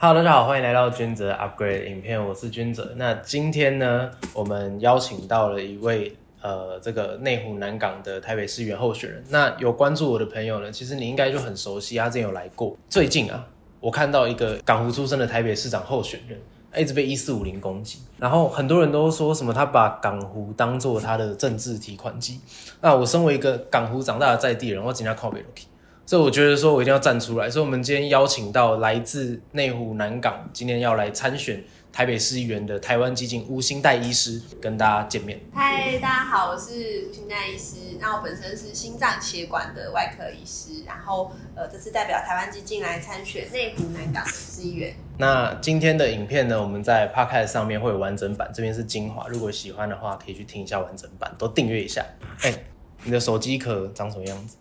Hello，大家好，欢迎来到君泽 Upgrade 影片，我是君泽。那今天呢，我们邀请到了一位呃，这个内湖南港的台北市议候选人。那有关注我的朋友呢，其实你应该就很熟悉，他之前有来过。最近啊，我看到一个港湖出身的台北市长候选人，一直被一四五零攻击，然后很多人都说什么他把港湖当做他的政治提款机。那我身为一个港湖长大的在地人，我今天靠北 Loki。所以我觉得说，我一定要站出来。所以，我们今天邀请到来自内湖南港，今天要来参选台北市议员的台湾基金吴兴代医师，跟大家见面。嗨，大家好，我是吴兴代医师。那我本身是心脏血管的外科医师，然后呃，这次代表台湾基金来参选内湖南港的市议员。那今天的影片呢，我们在 Podcast 上面会有完整版，这边是精华。如果喜欢的话，可以去听一下完整版，都订阅一下。哎，你的手机壳长什么样子？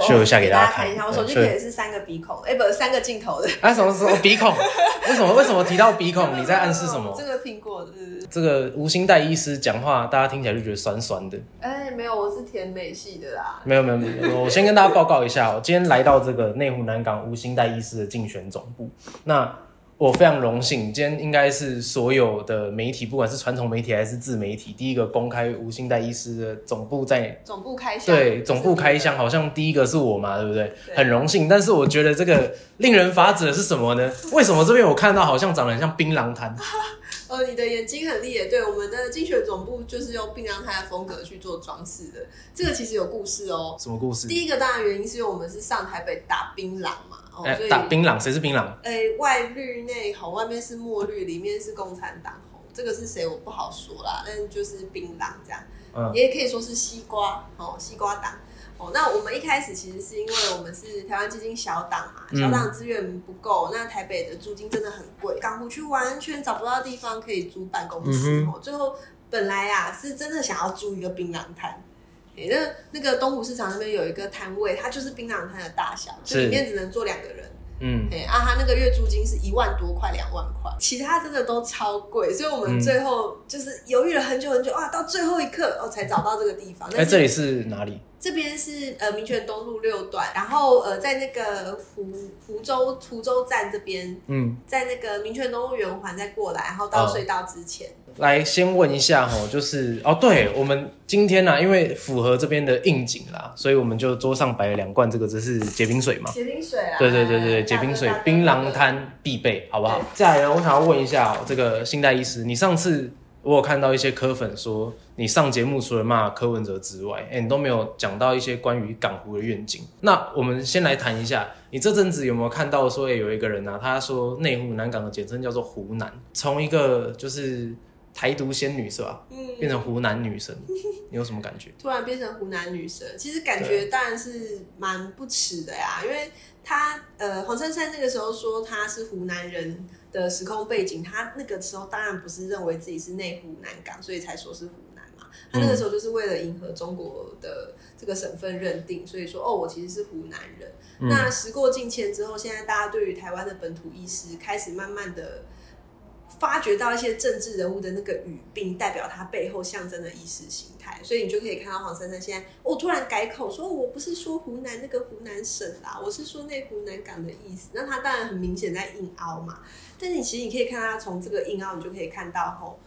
秀一下给大家看一下，我手机也是三个鼻孔，哎，不是三个镜头的。啊，什么什么鼻孔？为什么为什么提到鼻孔？你在暗示什么？这个苹果的。这个吴兴代医师讲话，大家听起来就觉得酸酸的。哎，没有，我是甜美系的啦。没有没有没有，我先跟大家报告一下，我今天来到这个内湖南港吴兴代医师的竞选总部。那我非常荣幸，今天应该是所有的媒体，不管是传统媒体还是自媒体，第一个公开吴兴代医师的总部在总部开箱。对，总部开箱，好像第一个是我嘛，对不对？很荣幸，但是我觉得这个令人发指的是什么呢？为什么这边我看到好像长得很像槟榔摊？呃，你的眼睛很厉害。对，我们的竞选总部就是用槟榔摊的风格去做装饰的。这个其实有故事哦。什么故事？第一个当然原因是因为我们是上台北打槟榔嘛。哎，打槟榔，谁是槟榔？哎，外绿内红，外面是墨绿，里面是共产党红。这个是谁？我不好说啦。但就是槟榔这样，嗯，也可以说是西瓜哦，西瓜党哦。那我们一开始其实是因为我们是台湾基金小党嘛，小党资源不够，那台北的租金真的很贵，港湖区完全找不到地方可以租办公室哦。最后本来啊是真的想要租一个槟榔摊。那那个东湖市场那边有一个摊位，它就是槟榔摊的大小，就里面只能坐两个人。嗯，哎啊，他那个月租金是一万多块，两万块，其他真的都超贵，所以我们最后就是犹豫了很久很久啊，到最后一刻哦才找到这个地方。哎，这里是哪里？这边是呃民权东路六段，然后呃在那个湖湖州湖州站这边，嗯，在那个民权东路圆环再过来，然后到隧道之前。来先问一下哈，就是哦，对我们今天呢，因为符合这边的应景啦，所以我们就桌上摆了两罐，这个这是结冰水嘛？结冰水啊！对对对对，结冰水，槟榔摊必备，好不好？再来呢，我想要问一下这个信代医师，你上次我有看到一些科粉说，你上节目除了骂柯文哲之外，哎，你都没有讲到一些关于港湖的愿景。那我们先来谈一下，你这阵子有没有看到说，哎，有一个人啊，他说内湖南港的简称叫做湖南，从一个就是。台独仙女是吧？嗯，变成湖南女神，你有什么感觉？突然变成湖南女神，其实感觉当然是蛮不耻的呀。因为她呃，黄珊珊那个时候说她是湖南人的时空背景，她那个时候当然不是认为自己是内湖南港，所以才说是湖南嘛。她那个时候就是为了迎合中国的这个省份认定，所以说哦，我其实是湖南人。那时过境迁之后，现在大家对于台湾的本土意识开始慢慢的。发掘到一些政治人物的那个语病，代表他背后象征的意识形态，所以你就可以看到黄珊珊现在，我突然改口说，我不是说湖南那个湖南省啦，我是说那湖南港的意思。那他当然很明显在硬凹嘛，但是你其实你可以看他从这个硬凹，你就可以看到吼。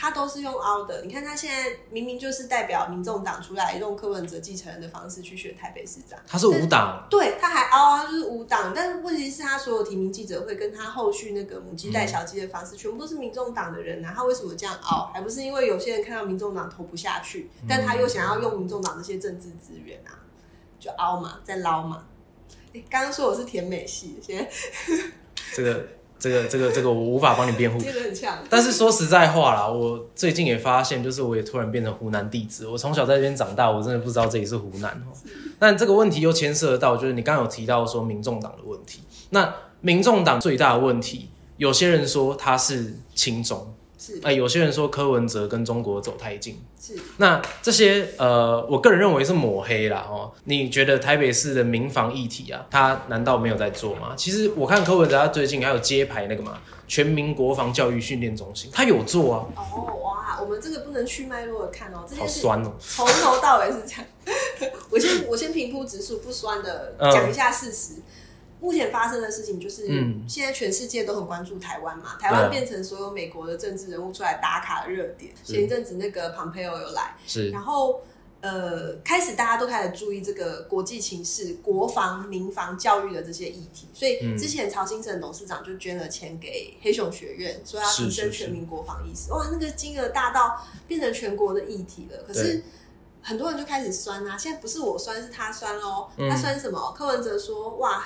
他都是用凹的，你看他现在明明就是代表民众党出来，用柯文哲继承人的方式去选台北市长。他是无党，对，他还凹啊，就是无党。但是问题是，他所有提名记者会跟他后续那个母鸡带小鸡的方式，全部都是民众党的人啊。他为什么这样凹？还不是因为有些人看到民众党投不下去，但他又想要用民众党这些政治资源啊，就凹嘛，在捞嘛。你刚刚说我是甜美系，先 这个。这个这个这个我无法帮你辩护，但是说实在话啦，我最近也发现，就是我也突然变成湖南弟子。我从小在这边长大，我真的不知道这里是湖南哦。但这个问题又牵涉到，就是你刚刚有提到说民众党的问题。那民众党最大的问题，有些人说他是亲中，是哎、有些人说柯文哲跟中国走太近，是，那这些呃，我个人认为是抹黑啦哦。你觉得台北市的民防议题啊，他难道没有在做吗？其实我看柯文哲他最近还有揭牌那个嘛，全民国防教育训练中心，他有做啊，哦哇，我们这个不能去脉络的看哦，这好件事酸哦、从头到尾是这样。我先我先平铺直述，不酸的嗯讲一下事实。目前发生的事情就是，嗯现在全世界都很关注台湾嘛，台湾变成所有美国的政治人物出来打卡的热点。前一阵子那个 Pompeo 有来，是然后呃，开始大家都开始注意这个国际情势、国防、民防、教育的这些议题，所以嗯之前曹新成董事长就捐了钱给黑熊学院，说要提升全民国防意识。哇，那个金额大到变成全国的议题了。可是很多人就开始酸啊，现在不是我酸，是他酸喽。嗯他酸什么？柯文哲说：“哇，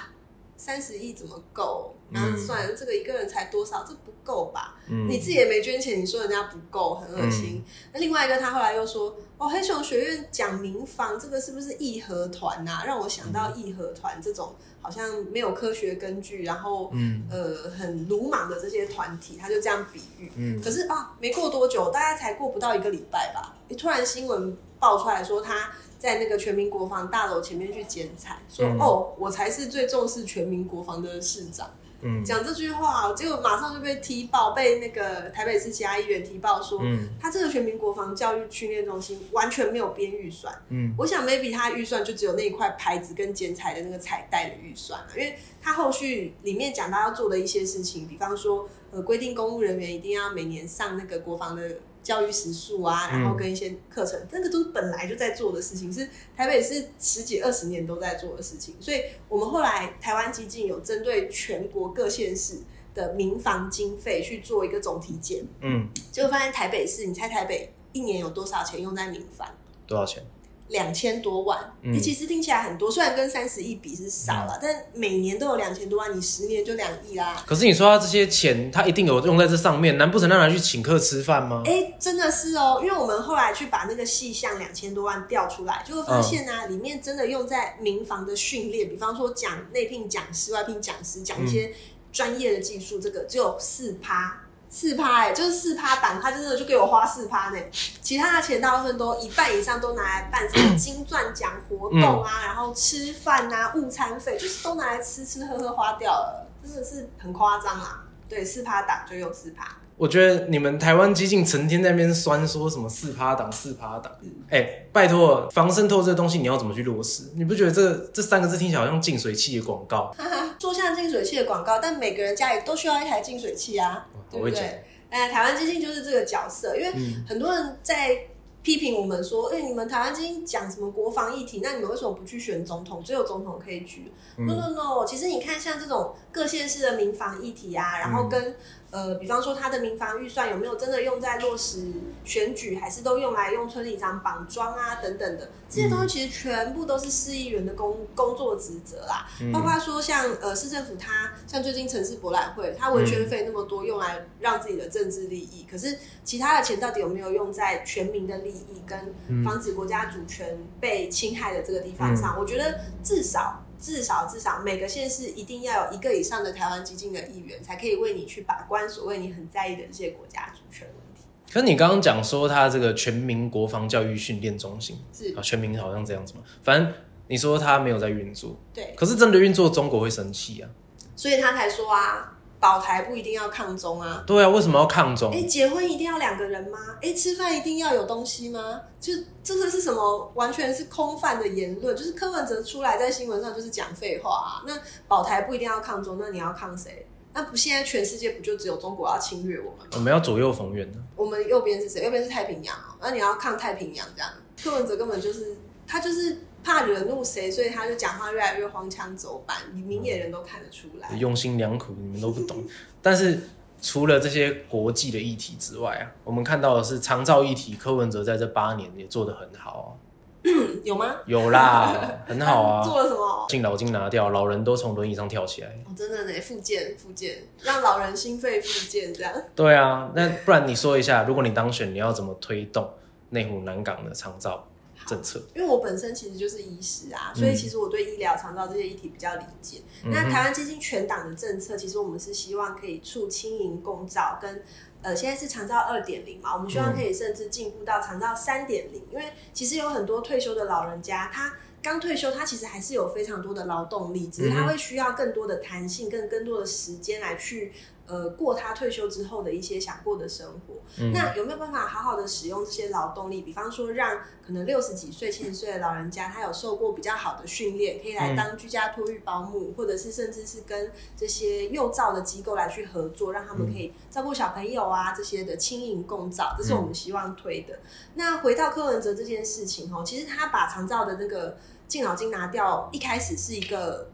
三十亿怎么够？”然后嗯算了，这个一个人才多少，这不够吧？嗯你自己也没捐钱，你说人家不够，很恶心。那、另外一个，他后来又说，哦，黑熊学院讲民防，这个是不是义和团呐？让我想到义和团这种好像没有科学根据，然后、嗯呃很鲁莽的这些团体，他就这样比喻。嗯可是啊，没过多久，大概才过不到一个礼拜吧，你突然新闻爆出来说他在那个全民国防大楼前面去剪彩，说、嗯哦，我才是最重视全民国防的市长。嗯。讲这句话，结果马上就被踢爆，被那个台北市其他议员踢爆说，嗯。他这个全民国防教育训练中心完全没有编预算。嗯。我想 maybe 他预算就只有那一块牌子跟剪彩的那个彩带的预算了，因为他后续里面讲到要做的一些事情，比方说呃规定公务人员一定要每年上那个国防的教育时数啊，嗯然后跟一些课程，那个都是本来就在做的事情，是台北是十几二十年都在做的事情，所以我们后来台湾基金有针对全国各县市的民房经费去做一个总体检，嗯，结果发现台北市，你猜台北一年有多少钱用在民房？多少钱？两千多万，嗯你、其实听起来很多，虽然跟三十亿比是少了，但每年都有两千多万，你十年就两亿啦。可是你说他这些钱，他一定有用在这上面，难不成让他去请客吃饭吗？哎、真的是哦，因为我们后来去把那个细项两千多万调出来，就会发现呢、啊，里面真的用在民防的训练，比方说讲内聘讲师、外聘讲师，讲一些专业的技术，这个只有四趴。四趴哎，就是四趴档，他真的就给我花四趴呢。其他的钱大部分都一半以上都拿来办什么金钻奖活动啊，然后吃饭啊、午餐费，就是都拿来吃吃喝喝花掉了，真的是很夸张啊。对，四趴档就用四趴。我觉得你们台湾激进成天在那边酸说什么四趴党四趴党，哎、拜托，防渗透这个东西你要怎么去落实？你不觉得这这三个字听起来好像净水器的广告？哈哈，说像净水器的广告，但每个人家里都需要一台净水器啊，对不对？哎，台湾基金就是这个角色，因为嗯很多人在批评我们说，哎、你们台湾基金讲什么国防议题，那你们为什么不去选总统？只有总统可以举。No 嗯 No No，其实你看像这种各县市的民防议题啊，然后跟、呃，比方说他的民防预算有没有真的用在落实选举，还是都用来用村里长绑桩啊等等的，这些东西其实全部都是市议员的工工作职责啦。嗯包括说像呃市政府它像最近城市博览会，它文宣费那么多用来让自己的政治利益，可是其他的钱到底有没有用在全民的利益跟防止国家主权被侵害的这个地方上？我觉得至少。至少至少每个县市一定要有一个以上的台湾基金的议员，才可以为你去把关所谓你很在意的这些国家主权问题。可是你刚刚讲说他这个全民国防教育训练中心是啊，全民好像这样子嘛，反正你说他没有在运作，对，可是真的运作，中国会生气啊。所以他才说啊，保台不一定要抗中啊，对啊，为什么要抗中哎、？结婚一定要两个人吗？哎、吃饭一定要有东西吗？就这个是什么？完全是空泛的言论，就是柯文哲出来在新闻上就是讲废话啊。那保台不一定要抗中，那你要抗谁？那不现在全世界不就只有中国要侵略我们吗？我们要左右逢源的。我们右边是谁？右边是太平洋哦，那你要抗太平洋这样。柯文哲根本就是他就是怕惹怒谁，所以他就讲话越来越荒腔走板，你明眼人都看得出来。用心良苦，你们都不懂。但是除了这些国际的议题之外啊，我们看到的是长照议题，柯文哲在这八年也做得很好嗯 有吗？啊，有啦，很好啊。做了什么？敬老金拿掉，老人都从轮椅上跳起来。哦，真的呢，复健复健，让老人心肺复健这样。对啊，那不然你说一下，如果你当选，你要怎么推动内湖南港的长照？政策？因为我本身其实就是医师啊，所以其实我对医疗、长照这些议题比较理解。那台湾基金全党的政策，其实我们是希望可以促轻盈共照，跟呃现在是长照二点零嘛，我们希望可以甚至进步到长照三点零。因为其实有很多退休的老人家，他刚退休，他其实还是有非常多的劳动力，只是他会需要更多的弹性，更更多的时间来去。呃，过他退休之后的一些想过的生活，那有没有办法好好的使用这些劳动力？比方说，让可能六十几岁、七十岁的老人家，他有受过比较好的训练，可以来当居家托育保姆，或者是甚至是跟这些幼照的机构来去合作，让他们可以照顾小朋友啊这些的轻盈共照，这是我们希望推的。那回到柯文哲这件事情哦，其实他把长照的那个敬老金拿掉，一开始是一个。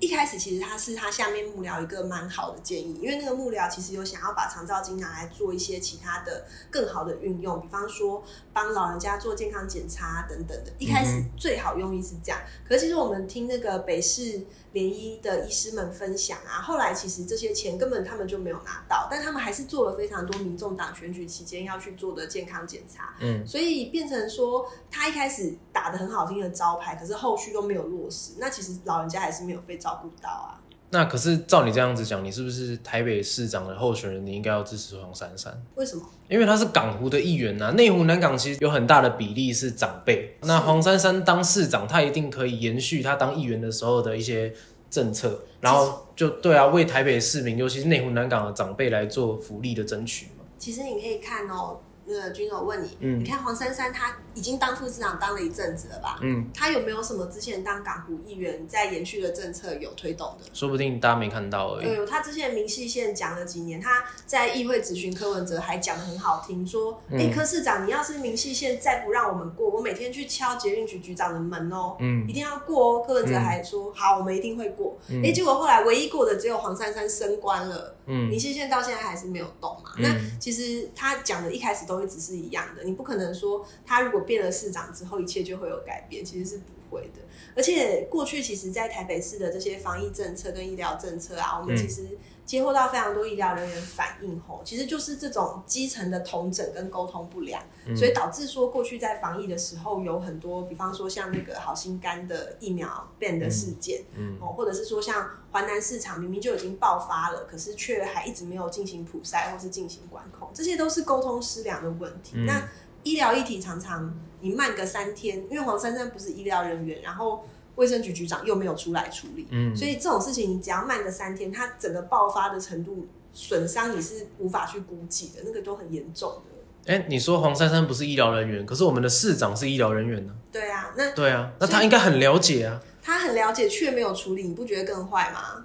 一开始其实他是他下面幕僚一个蛮好的建议，因为那个幕僚其实有想要把长照金拿来做一些其他的更好的运用，比方说帮老人家做健康检查等等的。一开始最好用意是这样，可是其实我们听那个北市。联医的医师们分享啊，后来其实这些钱根本他们就没有拿到，但他们还是做了非常多民众党选举期间要去做的健康检查，嗯，所以变成说他一开始打的很好听的招牌，可是后续都没有落实，那其实老人家还是没有被照顾到啊。那可是照你这样子讲，你是不是台北市长的候选人？你应该要支持黄珊珊？为什么？因为他是港湖的议员呐，内湖南港其实有很大的比例是长辈。那黄珊珊当市长，他一定可以延续他当议员的时候的一些政策，然后就对啊，为台北市民，尤其是内湖南港的长辈来做福利的争取嘛。其实你可以看哦。那个君总问你，你看黄珊珊，她已经当副市长当了一阵子了吧？嗯，她有没有什么之前当港湖议员在延续的政策有推动的？说不定大家没看到而已。对，他之前明细线讲了几年，他在议会咨询柯文哲还讲的很好听，说：“哎，柯市长，你要是明细线再不让我们过，我每天去敲捷运局局长的门哦，嗯，一定要过哦。”柯文哲还说：“好，我们一定会过。”哎，结果后来唯一过的只有黄珊珊升官了，嗯，明细线到现在还是没有动嘛。那其实他讲的一开始都一直是一样的。你不可能说他如果变了市长之后，一切就会有改变，其实是不会的。而且过去其实，在台北市的这些防疫政策跟医疗政策啊，我们其实接获到非常多医疗人员反映后，其实就是这种基层的同诊跟沟通不良，所以导致说过去在防疫的时候有很多，比方说像那个好心肝的疫苗变的事件，哦，或者是说像华南市场明明就已经爆发了，可是却还一直没有进行普筛或是进行管控，这些都是沟通失良的问题。那医疗议题常常你慢个三天，因为黄珊珊不是医疗人员，然后卫生局局长又没有出来处理，嗯，所以这种事情你只要慢个三天，它整个爆发的程度损伤你是无法去估计的，那个都很严重的。哎，你说黄珊珊不是医疗人员，可是我们的市长是医疗人员呢？对啊，那对啊，那他应该很了解啊。他很了解，却没有处理，你不觉得更坏吗？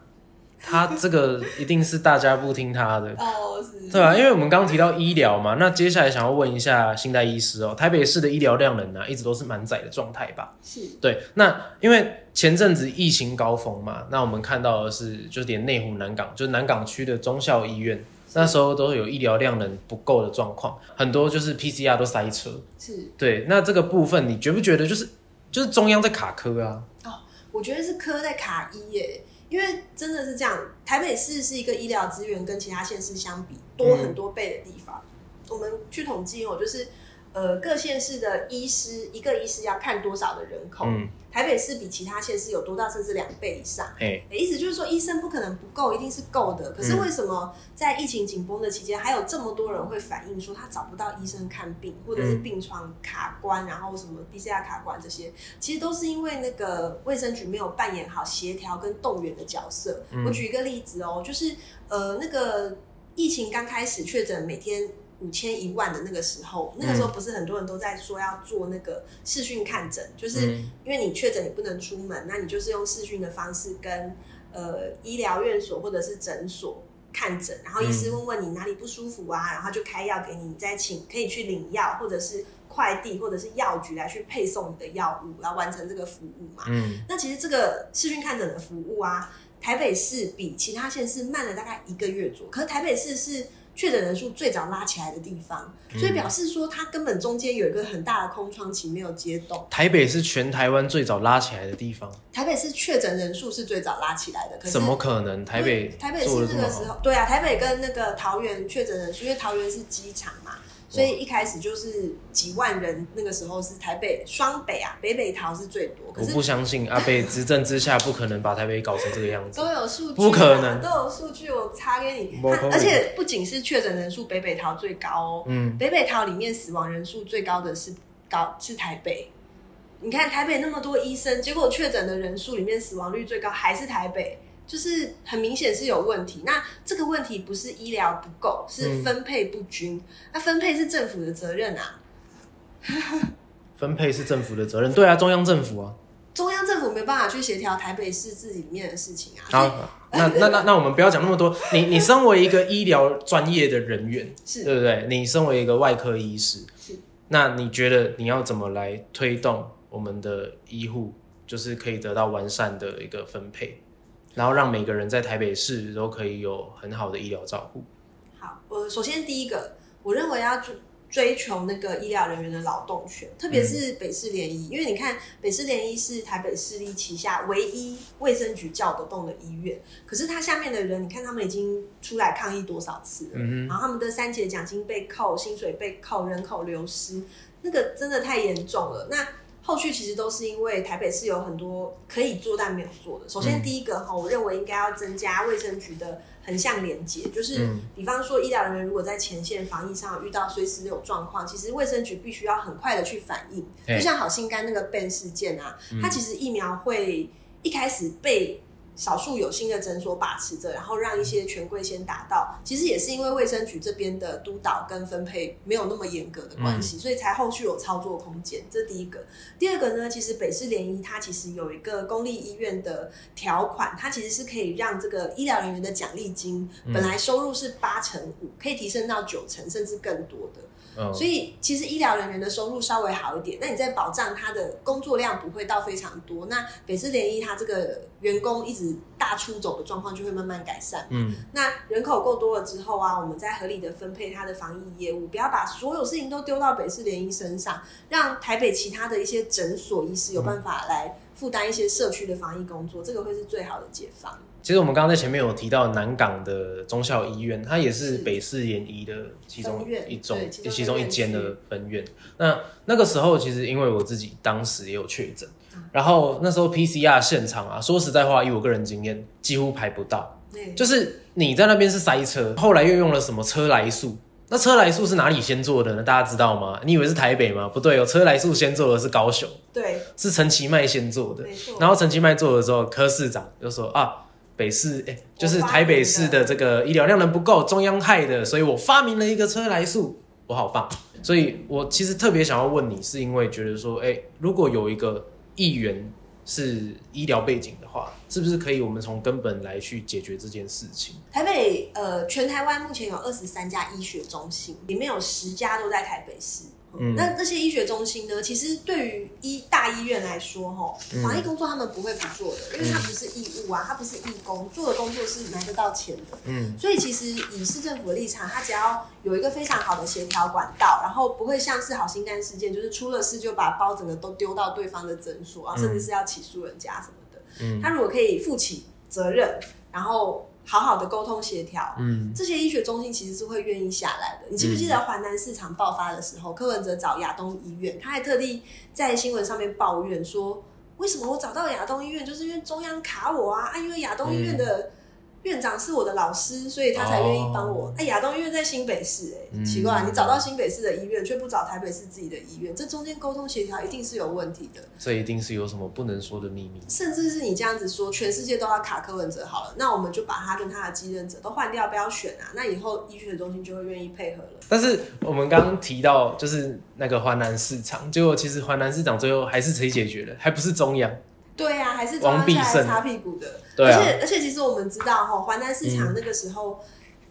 他这个一定是大家不听他的 哦，是，对啊，因为我们刚刚提到医疗嘛，那接下来想要问一下新代医师哦，台北市的医疗量能呢，一直都是满载的状态吧？是，对，那因为前阵子疫情高峰嘛，那我们看到的是，就是连内湖南港，就是南港区的中校医院，那时候都有医疗量能不够的状况，很多就是 PCR 都塞车，是对，那这个部分你觉不觉得就是就是中央在卡科啊？哦，我觉得是科在卡医耶。因为真的是这样，台北市是一个医疗资源跟其他县市相比多很多倍的地方。我们去统计哦，就是。呃，各县市的医师一个医师要看多少的人口？嗯，台北市比其他县市有多到甚至两倍以上。哎，意思就是说医生不可能不够，一定是够的。可是为什么在疫情紧绷的期间，还有这么多人会反映说他找不到医生看病，或者是病床卡关，然后什么 PCR 卡关这些，其实都是因为那个卫生局没有扮演好协调跟动员的角色。我举一个例子哦，就是呃，那个疫情刚开始确诊每天。五千一万的那个时候，那个时候不是很多人都在说要做那个视讯看诊，就是因为你确诊你不能出门，那你就是用视讯的方式跟呃医疗院所或者是诊所看诊，然后医师问问你哪里不舒服啊，然后就开药给你，你再请可以去领药，或者是快递或者是药局来去配送你的药物，来完成这个服务嘛。嗯，那其实这个视讯看诊的服务啊，台北市比其他县市慢了大概一个月左右，可是台北市是。确诊人数最早拉起来的地方，所以表示说它根本中间有一个很大的空窗期没有接动。台北是全台湾最早拉起来的地方。台北是确诊人数是最早拉起来的，可怎么可能？台北台北是那个时候，对啊，台北跟那个桃园确诊人数，因为桃园是机场嘛。所以一开始就是几万人，那个时候是台北双北啊，北北桃是最多。可是我不相信阿北执政之下不可能把台北搞成这个样子。都有数据啊，不可能都有数据，我查给你。而且不仅是确诊人数，北北桃最高哦。嗯，北北桃里面死亡人数最高的是高是台北。你看台北那么多医生，结果确诊的人数里面死亡率最高还是台北，就是很明显是有问题。那这个问题不是医疗不够，是分配不均。那分配是政府的责任啊，分配是政府的责任，对啊，中央政府啊。中央政府没办法去协调台北市自己里面的事情啊。所以好，那那那那我们不要讲那么多。你你身为一个医疗专业的人员，是对不对？你身为一个外科医师是，那你觉得你要怎么来推动我们的医护，就是可以得到完善的一个分配，然后让每个人在台北市都可以有很好的医疗照顾？好，我首先第一个，我认为要追追求那个医疗人员的劳动权，特别是北市联医，因为你看北市联医是台北市立旗下唯一卫生局叫得动的医院，可是它下面的人，你看他们已经出来抗议多少次了，嗯然后他们的三节奖金被扣，薪水被扣，人口流失，那个真的太严重了。那后续其实都是因为台北市有很多可以做但没有做的。首先第一个哈，我认为应该要增加卫生局的横向连接，就是嗯比方说医疗人员如果在前线防疫上有遇到随时有状况，其实卫生局必须要很快的去反应。就像好心肝那个 Ben 事件啊，它其实疫苗会一开始被少数有心的诊所把持着，然后让一些权贵先达到，其实也是因为卫生局这边的督导跟分配没有那么严格的关系，所以才后续有操作空间。这第一个。第二个呢，其实北市联医它其实有一个公立医院的条款，它其实是可以让这个医疗人员的奖励金本来收入是八成五，可以提升到九成甚至更多的。嗯，所以其实医疗人员的收入稍微好一点，那你在保障他的工作量不会到非常多，那北市联医他这个员工一直大出走的状况就会慢慢改善。嗯，那人口够多了之后啊，我们再合理的分配他的防疫业务，不要把所有事情都丢到北市联医身上，让台北其他的一些诊所医师有办法来负担一些社区的防疫工作，这个会是最好的解放。其实我们刚刚在前面有提到南港的中校医院，它也是是北市联医的其中一种对其中一个其中一间的分院。那那个时候，其实因为我自己当时也有确诊，然后那时候 PCR 现场啊，说实在话，以我个人经验，几乎排不到。对，就是你在那边是塞车，后来又用了什么车来速？那车来速是哪里先做的呢？大家知道吗？你以为是台北吗？不对哦，车来速先做的是高雄，对，是陈其迈先做的。然后陈其迈做的时候，柯市长就说啊，北市哎、就是台北市的这个医疗量能不够，中央害的，所以我发明了一个车来速，我好棒。所以我其实特别想要问你，是因为觉得说，哎、如果有一个议员是医疗背景的话，是不是可以我们从根本来去解决这件事情？台北呃，全台湾目前有二十三家医学中心，里面有十家都在台北市。嗯。那这些医学中心呢，其实对于医大医院来说，哈，嗯。防疫工作他们不会不做的，因为它不是义务啊，它不是义工，做的工作是拿得到钱的。嗯。所以其实以市政府的立场，它只要有一个非常好的协调管道，然后不会像是好心肝事件，就是出了事就把包整个都丢到对方的诊所啊，嗯甚至是要起诉人家什么的。嗯。他如果可以负起责任，然后好好的沟通协调，嗯。这些医学中心其实是会愿意下来的。你记不记得华南市场爆发的时候，柯文哲找亚东医院，他还特地在新闻上面抱怨说，为什么我找到亚东医院，就是因为中央卡我啊，啊，因为亚东医院的院长是我的老师，所以他才愿意帮我。哎、亚东医院在新北市、哎、嗯奇怪，你找到新北市的医院，却不找台北市自己的医院，这中间沟通协调一定是有问题的。这一定是有什么不能说的秘密。甚至是你这样子说，全世界都要卡柯文哲好了，那我们就把他跟他的继任者都换掉，不要选啊。那以后医学中心就会愿意配合了。但是我们刚刚提到，就是那个华南市场，结果其实华南市场最后还是谁解决了，还不是中央。对啊，还是中央王必胜。下来擦屁股的。对啊。而且而且，其实我们知道哈，华南市场那个时候，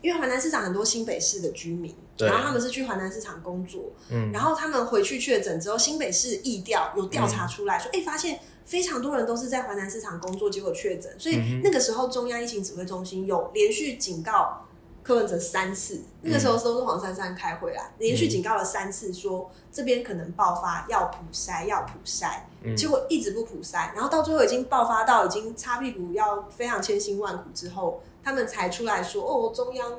因为华南市场很多新北市的居民，然后他们是去华南市场工作，嗯。然后他们回去确诊之后，新北市疫调有调查出来说，哎、发现非常多人都是在华南市场工作，结果确诊，所以那个时候中央疫情指挥中心有连续警告柯文哲三次，那个时候都是黄珊珊开会啦，连续警告了三次说这边可能爆发，要普筛，要普筛，嗯结果一直不普筛，然后到最后已经爆发到已经擦屁股要非常千辛万苦之后，他们才出来说哦，中央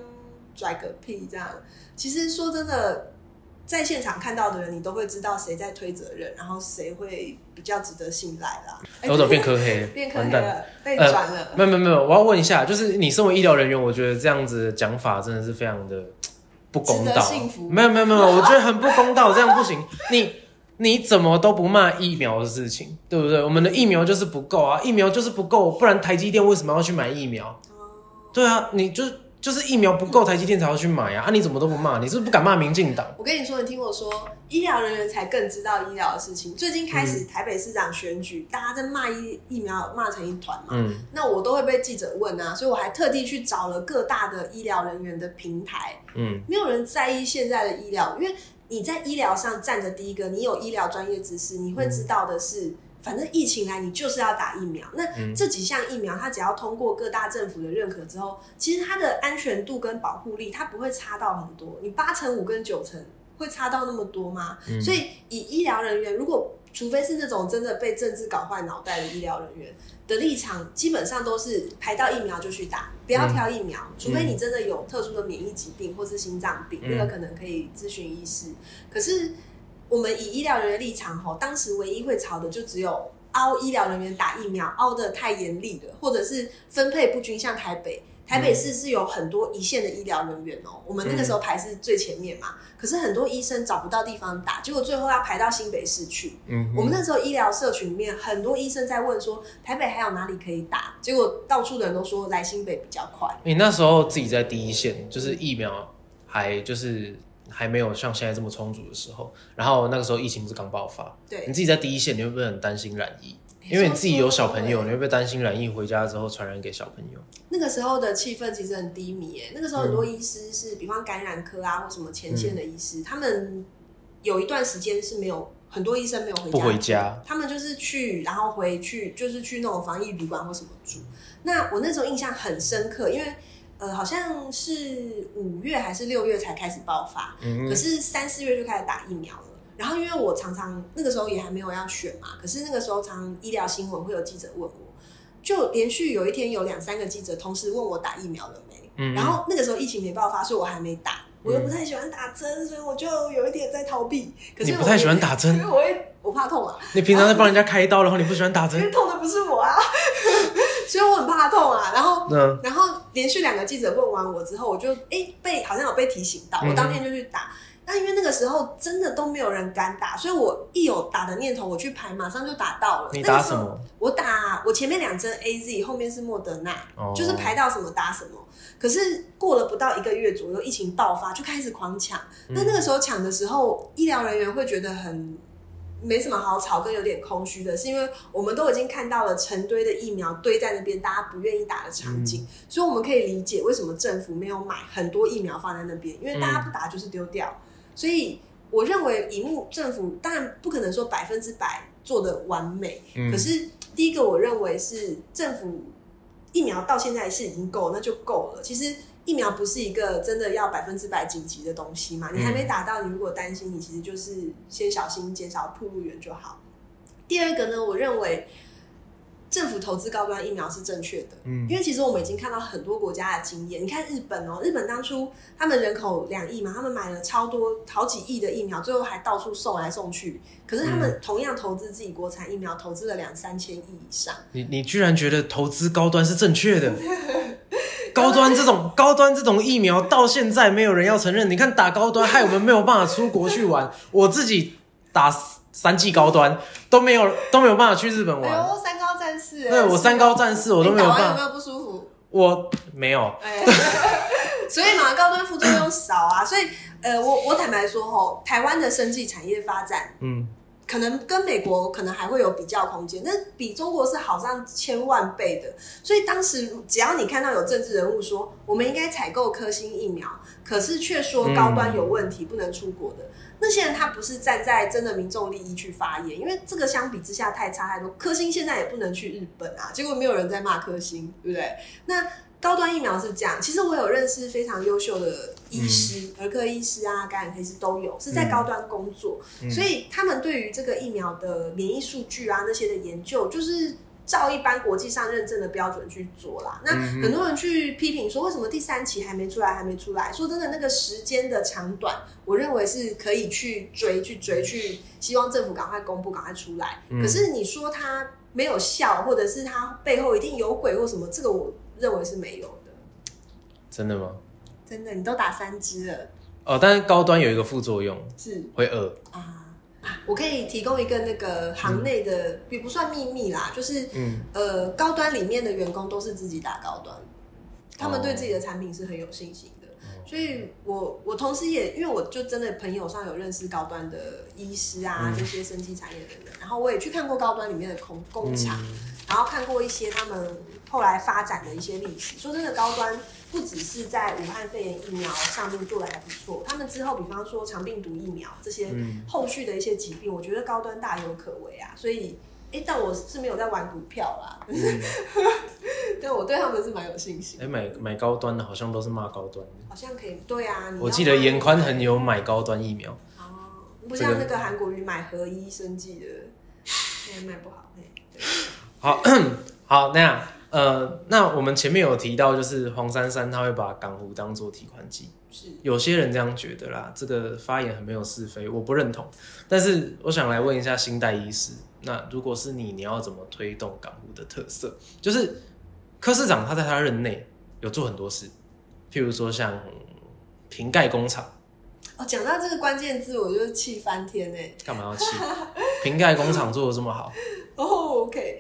拽个屁这样。其实说真的，在现场看到的人，你都会知道谁在推责任，然后谁会比较值得信赖啦。哎我怎么变科黑了？变科黑了，被转了。没有没有没有，我要问一下，就是你身为医疗人员，我觉得这样子的讲法真的是非常的不公道幸福。没有没有没有，我觉得很不公道，这样不行。你你怎么都不骂疫苗的事情，对不对？我们的疫苗就是不够啊，疫苗就是不够，不然台积电为什么要去买疫苗？对啊，你就是就是疫苗不够，台积电才要去买啊！啊，你怎么都不骂？你是不是不敢骂民进党？我跟你说，你听我说，医疗人员才更知道医疗的事情。最近开嗯始台北市长选举，大家在骂疫疫苗，骂成一团嘛。嗯那我都会被记者问啊，所以我还特地去找了各大的医疗人员的平台，嗯没有人在意现在的医疗，因为你在医疗上站着第一个，你有医疗专业知识，你会知道的是，反正疫情来，你就是要打疫苗。那嗯这几项疫苗，它只要通过各大政府的认可之后，其实它的安全度跟保护力，它不会差到很多。你八成五跟九成会差到那么多吗？嗯所以以医疗人员，如果除非是那种真的被政治搞坏脑袋的医疗人员的立场，基本上都是排到疫苗就去打，不要挑疫苗，除非你真的有特殊的免疫疾病或是心脏病，嗯那个可能可以咨询医师。可是我们以医疗人员立场吼，当时唯一会吵的就只有凹医疗人员打疫苗凹的太严厉了，或者是分配不均，像台北。台北市是有很多一线的医疗人员哦、我们那个时候排是最前面嘛，可是很多医生找不到地方打，结果最后要排到新北市去。嗯，我们那时候医疗社群里面，很多医生在问说，台北还有哪里可以打？结果到处的人都说来新北比较快。你那时候自己在第一线，就是疫苗还就是还没有像现在这么充足的时候，然后那个时候疫情不是刚爆发，对你，自己在第一线，你会不会很担心染疫？因为你自己有小朋友，你会不会担心染疫回家之后传染给小朋友？那个时候的气氛其实很低迷耶。那个时候很多医师是，比方感染科啊或什么前线的医师，他们有一段时间是没有很多医生没有回家，不回家，他们就是去，然后回去就是去那种防疫旅馆或什么住。那我那时候印象很深刻，因为呃好像是五月还是六月才开始爆发，嗯可是三四月就开始打疫苗了。然后因为我常常那个时候也还没有要选嘛，可是那个时候常常医疗新闻会有记者问我，就连续有一天有两三个记者同时问我打疫苗了没。嗯然后那个时候疫情没爆发，所以我还没打，我又不太喜欢打针，所以我就有一点在逃避。可是你不太喜欢打针因为，我会我怕痛啊。你平常在帮人家 开刀，然后你不喜欢打针因为针，痛的不是我啊，所以我很怕痛啊。然后，嗯然后连续两个记者问完我之后，我就哎、被好像有被提醒到，嗯我当天就去打。那因为那个时候真的都没有人敢打，所以我一有打的念头，我去排，马上就打到了。你那个时候打什么？我打我前面两针 A Z，后面是莫德纳，哦就是排到什么打什么。可是过了不到一个月左右，疫情爆发就开始狂抢。嗯那那个时候抢的时候，医疗人员会觉得很没什么好吵，跟有点空虚的，是因为我们都已经看到了成堆的疫苗堆在那边，大家不愿意打的场景，所以我们可以理解为什么政府没有买很多疫苗放在那边，因为大家不打就是丢掉。所以我认为，以目政府当然不可能说百分之百做的完美，嗯可是第一个我认为是政府疫苗到现在是已经够，那就够了。其实疫苗不是一个真的要百分之百紧急的东西嘛，你还没打到，你如果担心，你其实就是先小心减少铺路源就好。第二个呢，我认为政府投资高端疫苗是正确的，嗯因为其实我们已经看到很多国家的经验。你看日本哦，日本当初他们人口两亿嘛，他们买了超多好几亿的疫苗，最后还到处送来送去。可是他们同样投资自己国产疫苗，投资了两三千亿以上。你你居然觉得投资高端是正确的？高端这种高端这种疫苗到现在没有人要承认。你看打高端，害我们没有办法出国去玩。我自己打三剂高端都没有都没有办法去日本玩。哎呦，三高战士！对我三高战士我都没有办法，你打完有没有不舒服？我没有。哎，所以嘛，高端副作用少啊，所以呃，我我坦白说吼，台湾的生技产业发展嗯可能跟美国可能还会有比较空间，但比中国是好上千万倍的。所以当时只要你看到有政治人物说我们应该采购科兴疫苗，可是却说高端有问题、不能出国的，那些人他不是站在真的民众利益去发言，因为这个相比之下太差太多。科兴现在也不能去日本啊，结果没有人在骂科兴，对不对？那高端疫苗是这样，其实我有认识非常优秀的医师，儿科医师啊、感染科医师都有，是在高端工作，所以他们对于这个疫苗的免疫数据啊那些的研究，就是照一般国际上认证的标准去做啦。那很多人去批评说，为什么第三期还没出来，还没出来？说真的，那个时间的长短，我认为是可以去追，去追，去希望政府赶快公布，赶快出来。可是你说它没有效，或者是它背后一定有鬼或什么，这个我认为是没有的。真的吗？真的，你都打三支了。哦，但是高端有一个副作用，是会饿。啊。我可以提供一个那个行内的，也不算秘密啦，就是嗯呃，高端里面的员工都是自己打高端，他们对自己的产品是很有信心的。所以我我同时也因为我就真的朋友上有认识高端的医师啊，这些生技产业的人，然后我也去看过高端里面的工工厂，然后看过一些他们后来发展的一些历史。说真的，高端。不只是在武汉肺炎疫苗上面做的还不错，他们之后比方说肠病毒疫苗这些后续的一些疾病，我觉得高端大有可为啊。所以，哎，但我是没有在玩股票啦，但我对他们是蛮有信心。哎，买买高端的好像都是骂高端，好像可以。对啊，我记得严宽很有买高端疫苗哦，不像那个韩国瑜买合一生技的，现在卖不好。好 好那样。呃，那我们前面有提到，就是黄珊珊她会把港湖当做提款机，是有些人这样觉得啦。这个发言很没有是非，我不认同。但是我想来问一下新代医师，那如果是你，你要怎么推动港湖的特色？就是柯市长他在他任内有做很多事，譬如说像瓶盖工厂。哦，讲到这个关键字，我就气翻天哎！干嘛要气？瓶盖工厂做的这么好？哦，OK。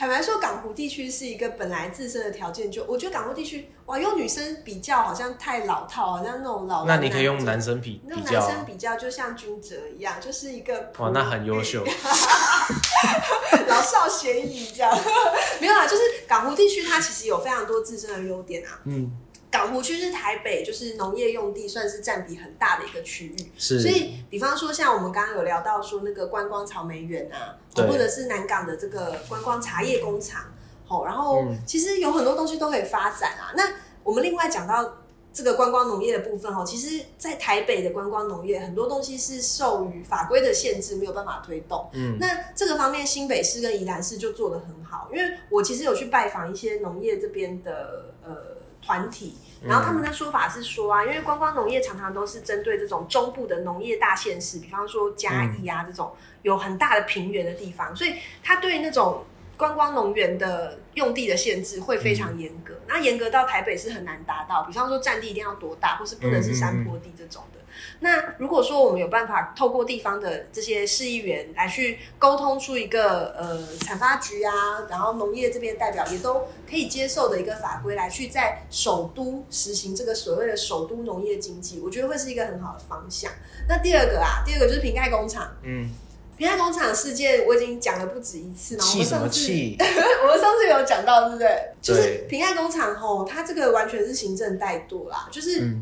坦白说，港湖地区是一个本来自身的条件就，我觉得港湖地区哇，用女生比较好像太老套，好像那种老。那你可以用男生比，那种男生比较就像君哲一样，就是一个哇，那很优秀，老少咸宜这样。没有啊，就是港湖地区它其实有非常多自身的优点啊，嗯。港湖区是台北，就是农业用地算是占比很大的一个区域，是。所以，比方说像我们刚刚有聊到说那个观光草莓园啊，或者是南港的这个观光茶叶工厂，好，然后其实有很多东西都可以发展啊。那我们另外讲到这个观光农业的部分，哈，其实，在台北的观光农业很多东西是受于法规的限制，没有办法推动。嗯，那这个方面新北市跟宜兰市就做得很好，因为我其实有去拜访一些农业这边的呃。团体，然后他们的说法是说啊，因为观光农业常常都是针对这种中部的农业大县市，比方说嘉义啊这种有很大的平原的地方，所以他对那种观光农园的用地的限制会非常严格。那严格到台北是很难达到，比方说占地一定要多大，或是不能是山坡地这种的。那如果说我们有办法透过地方的这些市议员来去沟通出一个呃产发局啊，然后农业这边代表也都可以接受的一个法规，来去在首都实行这个所谓的首都农业经济，我觉得会是一个很好的方向。那第二个啊，第二个就是瓶盖工厂，嗯，瓶盖工厂事件我已经讲了不止一次了。气什么气？我们上次有讲到，对不对？就是瓶盖工厂吼，它这个完全是行政怠惰啦，就是。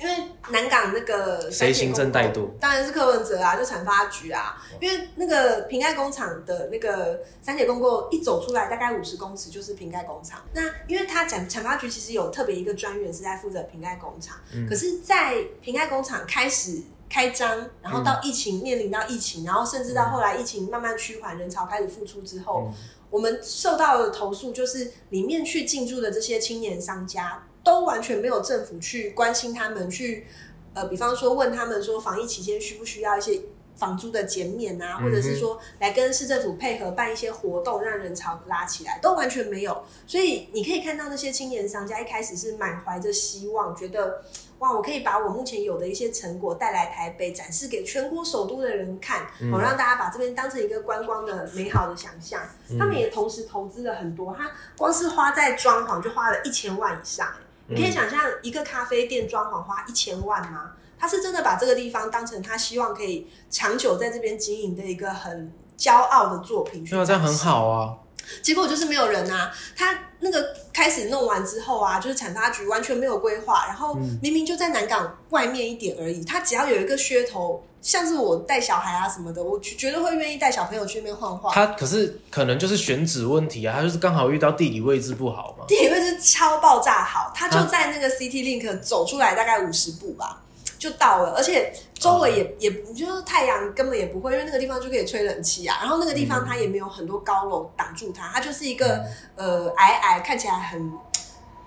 因为南港那个谁行政怠惰？当然是柯文哲啊，就产发局啊。因为那个瓶盖工厂的那个三铁公购一走出来，大概五十公尺就是瓶盖工厂。那因为他产产发局其实有特别一个专员是在负责瓶盖工厂。可是，在瓶盖工厂开始开张，然后到疫情面临到疫情，然后甚至到后来疫情慢慢趋缓，人潮开始复出之后，我们受到的投诉就是里面去进驻的这些青年商家。都完全没有政府去关心他们，去呃，比方说问他们说防疫期间需不需要一些房租的减免啊，或者是说来跟市政府配合办一些活动，让人潮拉起来，都完全没有。所以你可以看到那些青年商家一开始是满怀着希望，觉得哇，我可以把我目前有的一些成果带来台北，展示给全国首都的人看，哦，让大家把这边当成一个观光的美好的想象。他们也同时投资了很多，他光是花在装潢就花了一千万以上。你可以想象一个咖啡店装潢花一千万吗？他是真的把这个地方当成他希望可以长久在这边经营的一个很骄傲的作品。对啊，这样很好啊。结果就是没有人啊，他那个开始弄完之后啊，就是产发局完全没有规划，然后明明就在南港外面一点而已，他只要有一个噱头。像是我带小孩啊什么的，我绝对会愿意带小朋友去那边晃晃。他可是可能就是选址问题啊，他就是刚好遇到地理位置不好嘛。地理位置超爆炸好，他就在那个 City Link 走出来大概五十步吧。就到了，而且周围也、也，你就是太阳根本也不会，因为那个地方就可以吹冷气啊。然后那个地方它也没有很多高楼挡住它，它就是一个、呃矮矮看起来很，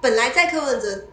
本来在柯文哲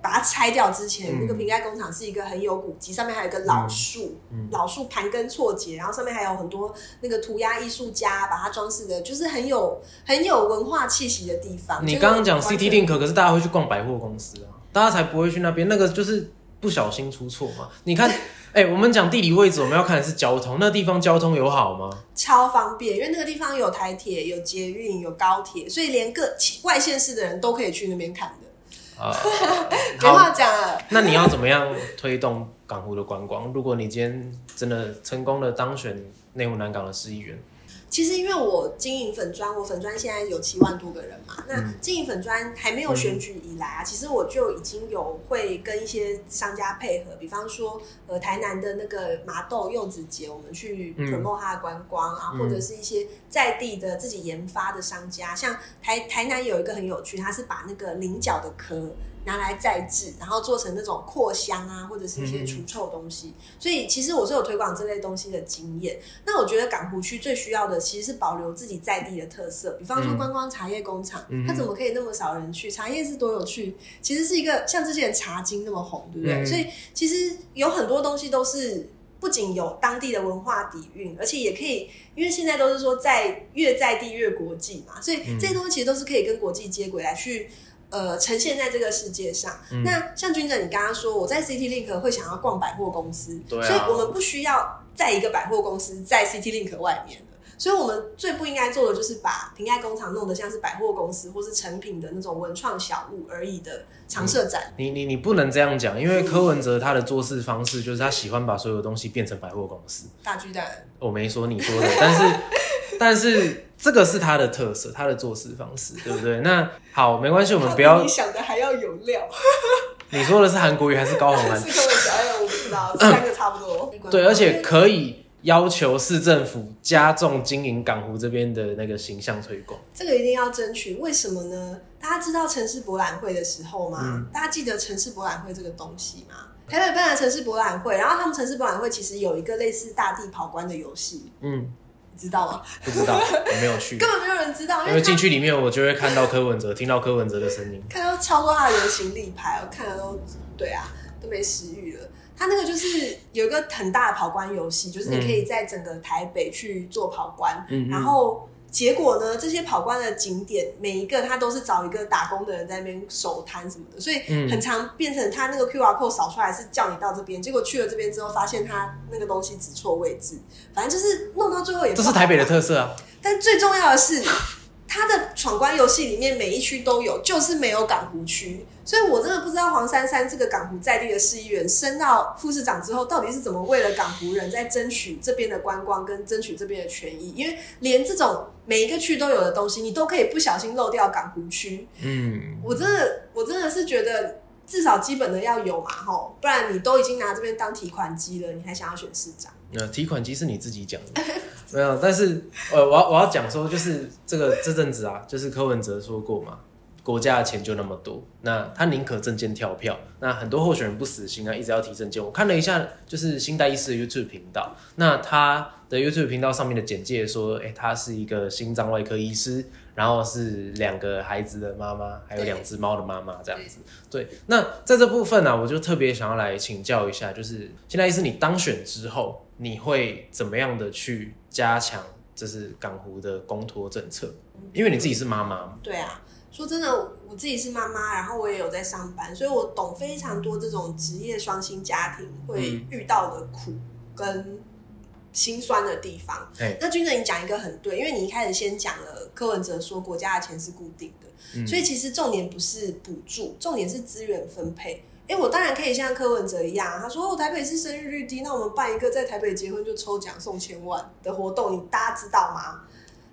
把它拆掉之前，嗯那个瓶盖工厂是一个很有古迹，上面还有一个老树，嗯老树盘根错节，然后上面还有很多那个涂鸦艺术家把它装饰的，就是很有很有文化气息的地方。你刚刚讲 CT Link，可是大家会去逛百货公司啊，大家才不会去那边，那个就是不小心出错嘛。你看，哎、我们讲地理位置，我们要看的是交通，那地方交通友好吗？超方便，因为那个地方有台铁、有捷运、有高铁，所以连各外县市的人都可以去那边看的。啊、没话好，讲了。那你要怎么样推动港湖的观光？如果你今天真的成功的当选内湖南港的市议员，其实因为我经营粉砖，我粉砖现在有七万多个人嘛，那经营粉砖还没有选举以来啊，其实我就已经有会跟一些商家配合，比方说呃台南的那个麻豆柚子节，我们去嗯。promote 它的观光啊，嗯。或者是一些在地的自己研发的商家，像台台南有一个很有趣，它是把那个菱角的壳。拿来再制，然后做成那种扩香啊，或者是一些嗯除臭东西。所以其实我是有推广这类东西的经验。那我觉得港湖区最需要的其实是保留自己在地的特色，比方说嗯观光茶叶工厂，嗯它怎么可以那么少人去？茶叶是多有趣，其实是一个像之前茶经那么红，对不对？嗯所以其实有很多东西都是。不仅有当地的文化底蕴，而且也可以，因为现在都是说在越在地越国际嘛，所以嗯这些东西其实都是可以跟国际接轨来去呃呈现在这个世界上。嗯那像君哲，你刚刚说我在 CT Link 会想要逛百货公司，对啊所以我们不需要在一个百货公司在 CT Link 外面的。所以我们最不应该做的就是把瓶盖工厂弄得像是百货公司或是成品的那种文创小物而已的常设展。你你你不能这样讲，因为柯文哲他的做事方式就是他喜欢把所有东西变成百货公司。大巨蛋，我没说你说的，但是 但是这个是他的特色，他的做事方式，对不对？那好，没关系，我们不要你。想的还要有料。你说的是韩国语还是高虹安？是跟我讲，哎，我不知道，三个差不多。对，而且可以要求市政府加重经营港湖这边的那个形象推广。这个一定要争取，为什么呢？大家知道城市博览会的时候吗？嗯大家记得城市博览会这个东西吗？台北办的城市博览会，然后他们城市博览会其实有一个类似大地跑官的游戏，嗯，你知道吗？不知道，我没有去，根本没有人知道，因为进去里面我就会看到柯文哲，听到柯文哲的声音。看到超多他的游行立牌，我看了都对啊，都没食欲了。他那个就是有一个很大的跑关游戏，就是你可以在整个台北去做跑关，然后结果呢，这些跑关的景点每一个他都是找一个打工的人在那边守摊什么的，所以嗯很常变成他那个 QR code 扫出来是叫你到这边，结果去了这边之后发现他那个东西指错位置，反正就是弄到最后也这是台北的特色啊！但最重要的是，它的闯关游戏里面每一区都有，就是没有港湖区。所以我真的不知道黄珊珊这个港湖在地的市议员升到副市长之后，到底是怎么为了港湖人在争取这边的观光跟争取这边的权益？因为连这种每一个区都有的东西，你都可以不小心漏掉港湖区。嗯，我真的，我真的是觉得至少基本的要有嘛，吼，不然你都已经拿这边当提款机了，你还想要选市长？呃，提款机是你自己讲的，没有。但是呃，我要我要讲说，就是这个这阵子啊，就是柯文哲说过嘛，国家的钱就那么多，那他宁可证件跳票。那很多候选人不死心啊，一直要提证件。我看了一下，就是新代医师的 YouTube 频道，那他的 YouTube 频道上面的简介说，哎、他是一个心脏外科医师，然后是两个孩子的妈妈，还有两只猫的妈妈这样子。对，那在这部分呢、我就特别想要来请教一下，就是现在是你当选之后，你会怎么样的去加强就是港湖的公托政策？因为你自己是妈妈嘛，对啊，说真的，我自己是妈妈，然后我也有在上班，所以我懂非常多这种职业双薪家庭会遇到的苦跟心酸的地方。哎那君哲，你讲一个很对，因为你一开始先讲了柯文哲说国家的钱是固定的，嗯所以其实重点不是补助，重点是资源分配。哎、我当然可以像柯文哲一样，他说哦，台北市生育率低，那我们办一个在台北结婚就抽奖送千万的活动，你大家知道吗？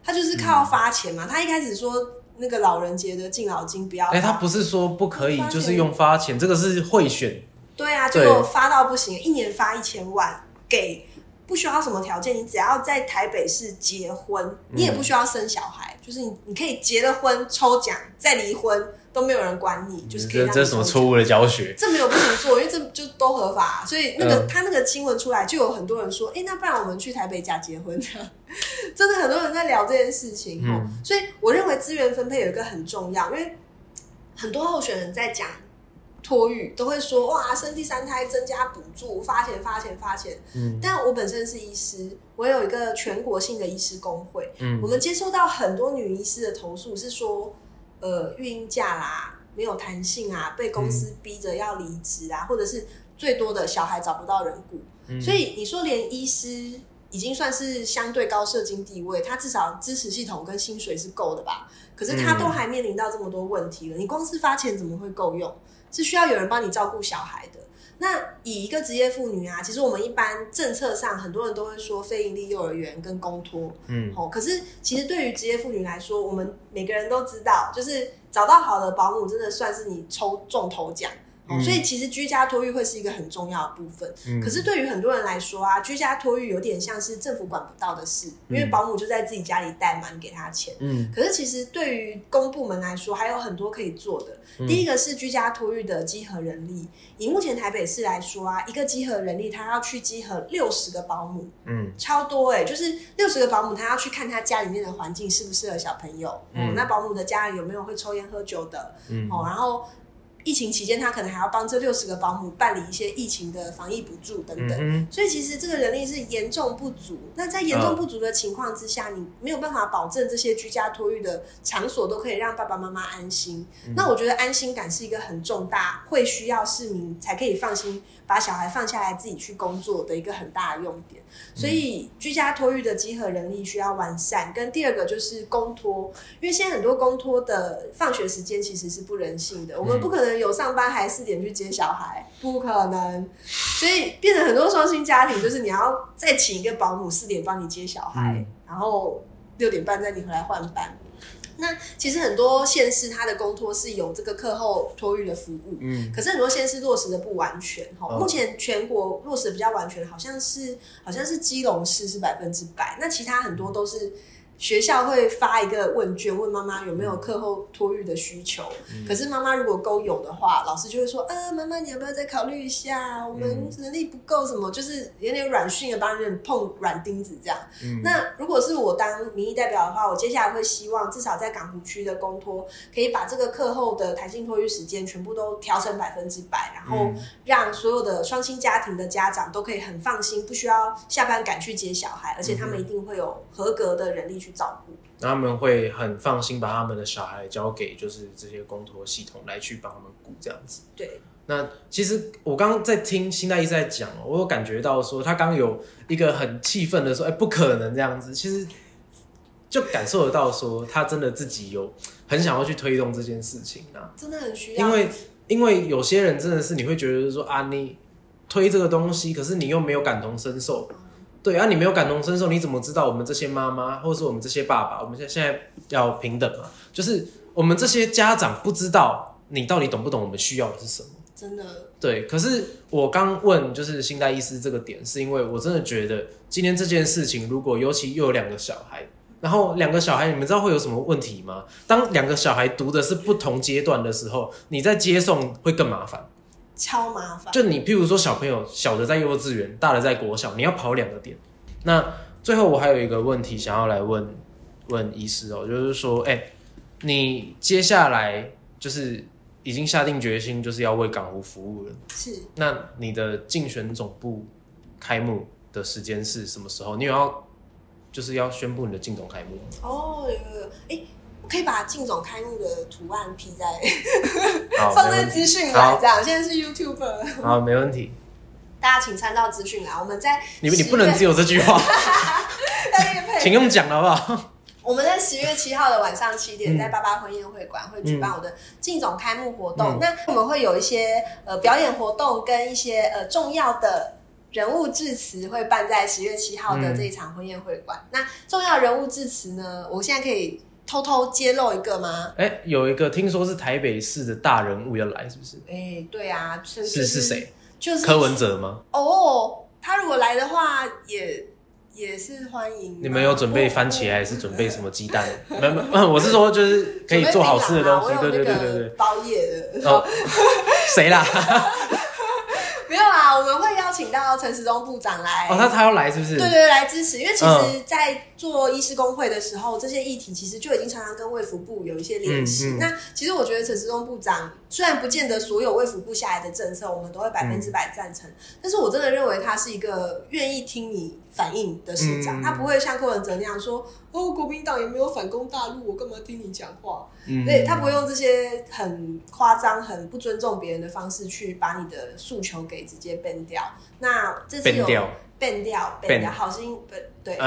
他就是靠发钱嘛。他一开始说那个老人节的敬老金不要发，哎、他不是说不可以就是用发钱，这个是贿选，对啊，对结果发到不行，一年发一千万给。不需要什么条件，你只要在台北市结婚，你也不需要生小孩，就是你你可以结了婚抽奖再离婚都没有人管你，就是可以这这是什么错误的教学？这没有不能做，因为这就都合法。所以那个、嗯他那个新闻出来，就有很多人说，哎、那不然我们去台北假结婚这样。真的很多人在聊这件事情所以我认为资源分配有一个很重要，因为很多候选人在讲托育都会说，哇，生第三胎增加补助，发钱发钱发钱。嗯但我本身是医师，我有一个全国性的医师工会，嗯我们接收到很多女医师的投诉，是说，呃，孕假啦，没有弹性啊，被公司逼着要离职啊，或者是最多的小孩找不到人雇。嗯所以你说连医师已经算是相对高社经地位，他至少支持系统跟薪水是够的吧？可是他嗯都还面临到这么多问题了，你光是发钱怎么会够用？是需要有人帮你照顾小孩的。那以一个职业妇女啊，其实我们一般政策上很多人都会说非营利幼儿园跟公托，嗯哦，可是其实对于职业妇女来说，我们每个人都知道，就是找到好的保姆，真的算是你抽中头奖。所以其实居家托育会是一个很重要的部分。嗯。可是对于很多人来说啊，居家托育有点像是政府管不到的事，因为嗯保姆就在自己家里带嘛，你给他钱。嗯。可是其实对于公部门来说，还有很多可以做的。嗯。第一个是居家托育的集合人力，以目前台北市来说啊，一个集合人力他要去集合六十个保姆，嗯。超多哎、就是六十个保姆，他要去看他家里面的环境适不适合小朋友，嗯。哦，那保姆的家里有没有会抽烟喝酒的，嗯。哦，然后疫情期间他可能还要帮这六十个保姆办理一些疫情的防疫补助等等。嗯所以其实这个人力是严重不足。那在严重不足的情况之下，你没有办法保证这些居家托育的场所都可以让爸爸妈妈安心。那我觉得安心感是一个很重大，会需要市民才可以放心把小孩放下来自己去工作的一个很大的用点。所以居家托育的集合人力需要完善，跟第二个就是公托，因为现在很多公托的放学时间其实是不人性的，我们不可能有上班还四点去接小孩，不可能，所以变成很多双薪家庭，就是你要再请一个保姆四点帮你接小孩，嗯然后六点半再你回来换班。那其实很多县市它的公托是有这个课后托育的服务，嗯可是很多县市落实的不完全哈。嗯目前全国落实的比较完全，好像是好像是基隆市是百分之百，那其他很多都是学校会发一个问卷，问妈妈有没有课后托育的需求。可是妈妈如果勾有的话，老师就会说，呃，妈妈你要不要再考虑一下？我们能力不够，什么就是有点软训的帮人碰软钉子这样。嗯那如果是我当民意代表的话，我接下来会希望至少在港湖区的公托，可以把这个课后的弹性托育时间全部都调成百分之百，然后嗯让所有的双薪家庭的家长都可以很放心，不需要下班赶去接小孩，而且他们一定会有合格的人力去照顾。那他们会很放心把他们的小孩交给就是这些公托系统来去帮他们顾这样子。对，那其实我刚刚在听新大一直在讲哦，我有感觉到说他刚刚有一个很气愤的说，哎、不可能这样子。其实就感受得到说他真的自己有很想要去推动这件事情啊，真的很需要。因为因为有些人真的是你会觉得说啊，你推这个东西，可是你又没有感同身受。对啊，你没有感同身受，你怎么知道我们这些妈妈，或者是我们这些爸爸，我们现在现在要平等嘛？就是我们这些家长不知道你到底懂不懂我们需要的是什么。真的对，可是我刚问就是新代医师这个点，是因为我真的觉得今天这件事情，如果尤其又有两个小孩，然后两个小孩，你们知道会有什么问题吗？当两个小孩读的是不同阶段的时候，你在接送会更麻烦。超麻烦。就你譬如说小朋友小的在幼稚园，大的在国小，你要跑两个点。那最后我还有一个问题想要来问问医师哦，就是说，哎、你接下来就是已经下定决心，就是要为港湖服务了。是那你的竞选总部开幕的时间是什么时候？你有要就是要宣布你的竞总开幕吗？哦，有有有，哎、我可以把靳总开幕的图案 P 在，放在资讯栏，这样。现在是 YouTube，好，没问题。大家请参照资讯栏。我们在你你不能只有这句话，请用讲的好不好？我们在十月七号的晚上七点，嗯在八八婚宴会馆会举办我的靳总开幕活动。嗯那我们会有一些呃表演活动跟一些呃重要的。人物致辞会办在十月七号的这一场婚宴会馆。那重要人物致辞呢？我现在可以偷偷揭露一个吗？哎、有一个听说是台北市的大人物要来，是不是？哎、对啊，是是是？谁？就是柯文哲吗？哦，他如果来的话，也也是欢迎。你们有准备番茄还是准备什么鸡蛋？没没，我是说就是可以做好吃的东西。对对对对对，包夜的。哦，谁啦？没有啦，我们会邀请到陈时中部长来。哦，他他要来是不是？对对，来支持。因为其实，在做医师工会的时候，这些议题其实就已经常常跟卫福部有一些联系。那其实我觉得陈时中部长虽然不见得所有卫福部下来的政策我们都会百分之百赞成，但是我真的认为他是一个愿意听你反应的市长。他不会像柯文哲那样说：“哦，国民党也没有反攻大陆，我干嘛听你讲话？”对他不会用这些很夸张、很不尊重别人的方式去把你的诉求给直接变掉。那这次有变掉，变掉，好心不对。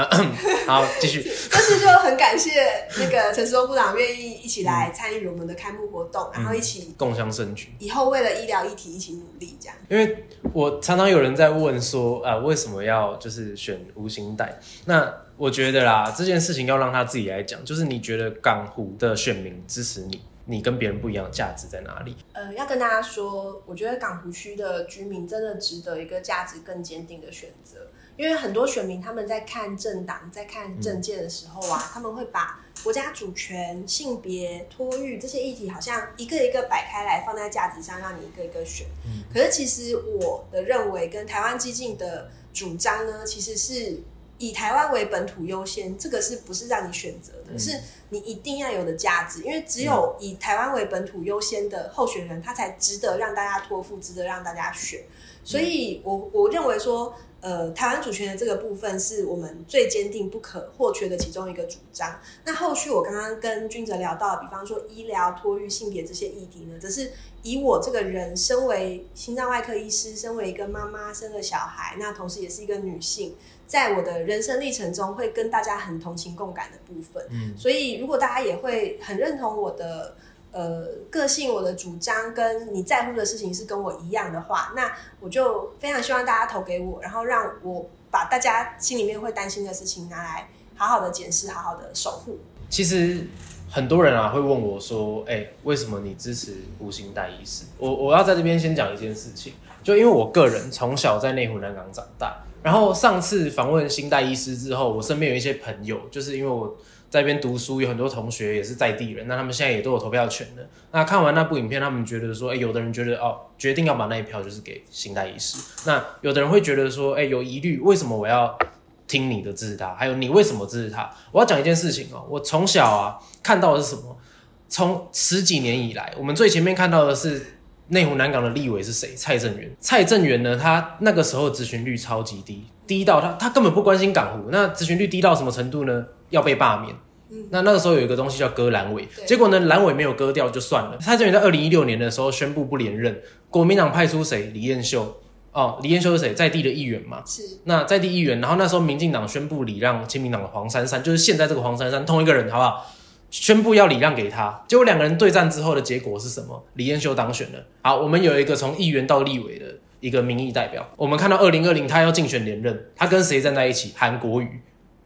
好，继续。但是就很感谢那个陈时中部长愿意一起来参与我们的开幕活动，然后一起共襄盛举。以后为了医疗议题一起努力，这样。因为我常常有人在问说，呃，为什么要就是选吴兴代？那我觉得啦，这件事情要让他自己来讲。就是你觉得港湖的选民支持你，你跟别人不一样价值在哪里？呃，要跟大家说，我觉得港湖区的居民真的值得一个价值更坚定的选择。因为很多选民他们在看政党、在看政见的时候啊，他们会把国家主权、性别、托育这些议题，好像一个一个摆开来放在架子上，让你一个一个选。可是其实我的认为，跟台湾激进的主张呢，其实是以台湾为本土优先，这个是不是让你选择的？是你一定要有的价值。因为只有以台湾为本土优先的候选人，他才值得让大家托付，值得让大家选。所以，我我认为说。呃，台湾主权的这个部分是我们最坚定不可或缺的其中一个主张。那后续我刚刚跟君哲聊到，比方说医疗、托育、性别这些议题呢，则是以我这个人身为心脏外科医师，身为一个妈妈生了小孩，那同时也是一个女性，在我的人生历程中会跟大家很同情共感的部分。嗯，所以如果大家也会很认同我的。呃，个性我的主张跟你在乎的事情是跟我一样的话，那我就非常希望大家投给我，然后让我把大家心里面会担心的事情拿来好好的检视，好好的守护。其实很多人啊会问我说：“哎，为什么你支持吴兴代医师？”我我要在这边先讲一件事情，就因为我个人从小在内湖南港长大，然后上次访问新代医师之后，我身边有一些朋友，就是因为我。在那边读书，有很多同学也是在地人，那他们现在也都有投票权的。那看完那部影片，他们觉得说，哎，有的人觉得哦，决定要把那一票就是给新代医师。那有的人会觉得说，哎，有疑虑，为什么我要听你的支持他？还有你为什么支持他？我要讲一件事情哦，我从小啊看到的是什么？从十几年以来，我们最前面看到的是内湖南港的立委是谁？蔡正元。蔡正元呢，他那个时候咨询率超级低，低到他他根本不关心港湖。那咨询率低到什么程度呢？要被罢免，那那个时候有一个东西叫割阑尾，结果呢阑尾没有割掉就算了。蔡正元在二零一六年的时候宣布不连任，国民党派出谁？李彦秀哦，李彦秀是谁？在地的议员嘛。是。那在地议员，然后那时候民进党宣布礼让亲民党的黄珊珊，就是现在这个黄珊珊同一个人，好不好？宣布要礼让给他，结果两个人对战之后的结果是什么？李彦秀当选了。好，我们有一个从议员到立委的一个民意代表，我们看到二零二零他要竞选连任，他跟谁站在一起？韩国瑜。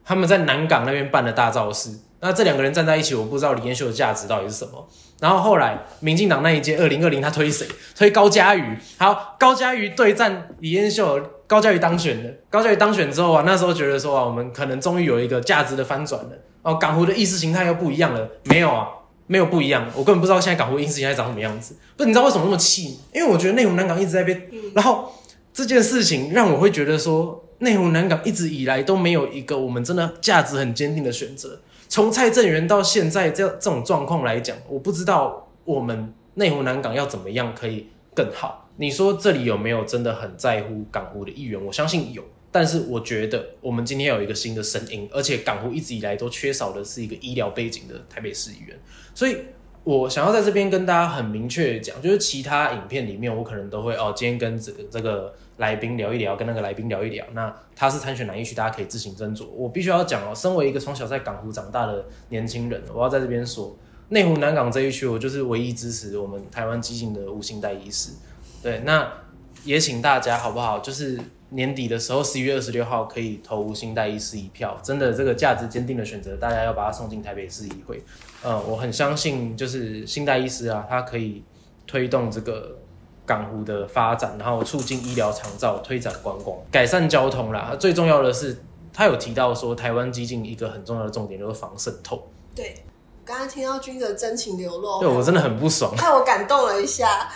他们在南港那边办了大造势，那这两个人站在一起，我不知道李彦秀的价值到底是什么。然后后来民进党那一届二零二零，他推谁？推高嘉瑜。好，高嘉瑜对战李彦秀，高嘉瑜当选了。高嘉瑜当选之后啊，那时候觉得说啊，我们可能终于有一个价值的翻转了。哦，港湖的意识形态又不一样了。没有啊，没有不一样。我根本不知道现在港湖意识形态长什么样子。不，你知道为什么那么气？因为我觉得内湖南港一直在变，然后这件事情让我会觉得说。内湖南港一直以来都没有一个我们真的价值很坚定的选择。从蔡正元到现在这这种状况来讲，我不知道我们内湖南港要怎么样可以更好。你说这里有没有真的很在乎港湖的议员？我相信有，但是我觉得我们今天有一个新的声音，而且港湖一直以来都缺少的是一个医疗背景的台北市议员，所以。我想要在这边跟大家很明确讲，就是其他影片里面我可能都会哦，今天跟这个这个来宾聊一聊，跟那个来宾聊一聊。那他是参选哪一区，大家可以自行斟酌。我必须要讲哦，身为一个从小在港湖长大的年轻人，我要在这边说，内湖南港这一区，我就是唯一支持我们台湾激进的吴兴代医师。对，那也请大家好不好？就是年底的时候，十一月二十六号可以投新代医师一票。真的，这个价值坚定的选择，大家要把它送进台北市议会。嗯，我很相信，就是新代医师啊，他可以推动这个港湖的发展，然后促进医疗长照，推展观光，改善交通啦。最重要的是，他有提到说，台湾基进一个很重要的重点就是防渗透。对，刚刚听到君的真情流露，对我真的很不爽，害我感动了一下。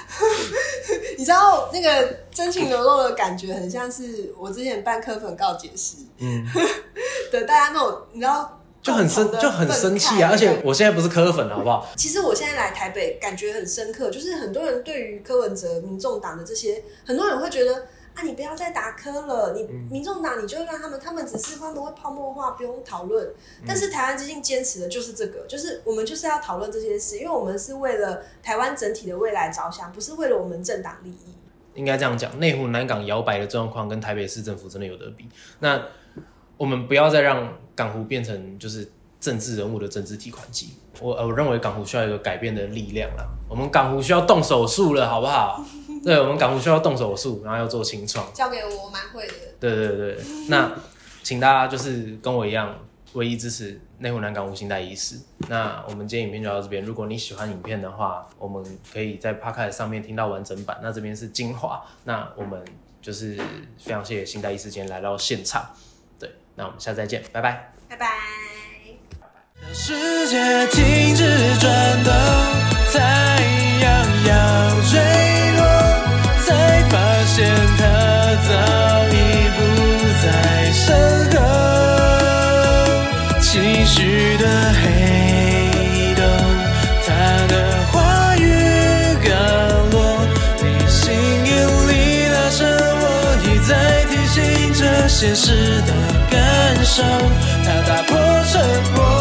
你知道那个真情流露的感觉，很像是我之前办科粉告解时，嗯，的大家那种，你知道。就很生就很生气啊！而且我现在不是柯粉，好不好？其实我现在来台北，感觉很深刻，就是很多人对于柯文哲、民众党的这些，很多人会觉得啊，你不要再打磕了，你民众党你就让他们，他们只是他们会泡沫化，不用讨论。但是台湾基金坚持的就是这个，就是我们就是要讨论这些事，因为我们是为了台湾整体的未来着想，不是为了我们政党利益。应该这样讲，内湖南港摇摆的状况跟台北市政府真的有得比。那我们不要再让港湖变成就是政治人物的政治提款机。我我认为港湖需要一个改变的力量了。我们港湖需要动手术了，好不好？对，我们港湖需要动手术，然后要做清创。交给我，蛮会的。对对对，那请大家就是跟我一样，唯一支持内湖南港无心带仪式。那我们今天影片就到这边。如果你喜欢影片的话，我们可以在 Podcast 上面听到完整版。那这边是精华。那我们就是非常谢谢新代医师今天来到现场。对那我们下次再见，拜拜，拜拜。世界停止转动，太阳要坠落，才发现它早已不在身后。期许的黑洞，他的话语刚落，你心引力拉伸，我一再提醒着现实的。感受，它打破沉默。